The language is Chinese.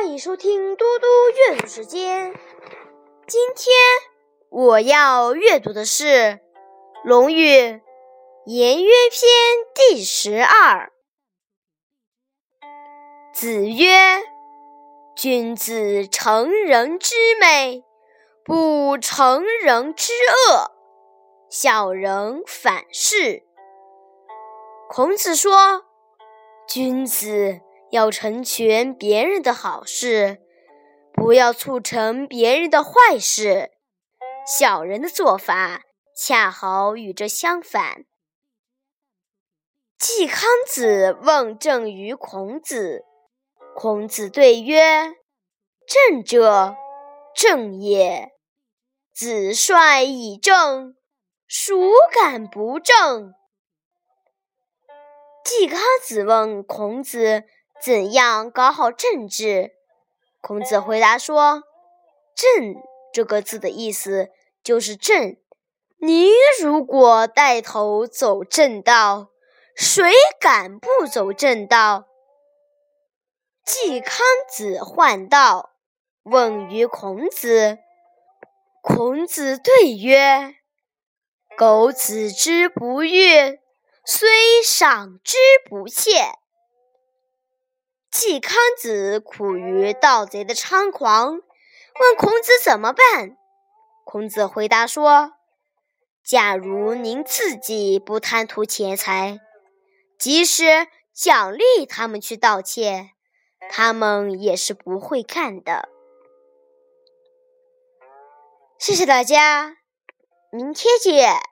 欢迎收听嘟嘟阅读时间。今天我要阅读的是《论语·颜渊篇》第十二。子曰：“君子成人之美，不成人之恶。小人反是。”孔子说：“君子。”要成全别人的好事，不要促成别人的坏事。小人的做法恰好与这相反。季康子问政于孔子，孔子对曰：“政者，正也。子帅以正，孰敢不正？”季康子问孔子。怎样搞好政治？孔子回答说：“政这个字的意思就是正。你如果带头走正道，谁敢不走正道？”季康子患道，问于孔子。孔子对曰：“苟子之不悦，虽赏之不窃。”季康子苦于盗贼的猖狂，问孔子怎么办。孔子回答说：“假如您自己不贪图钱财，即使奖励他们去盗窃，他们也是不会干的。”谢谢大家，明天见。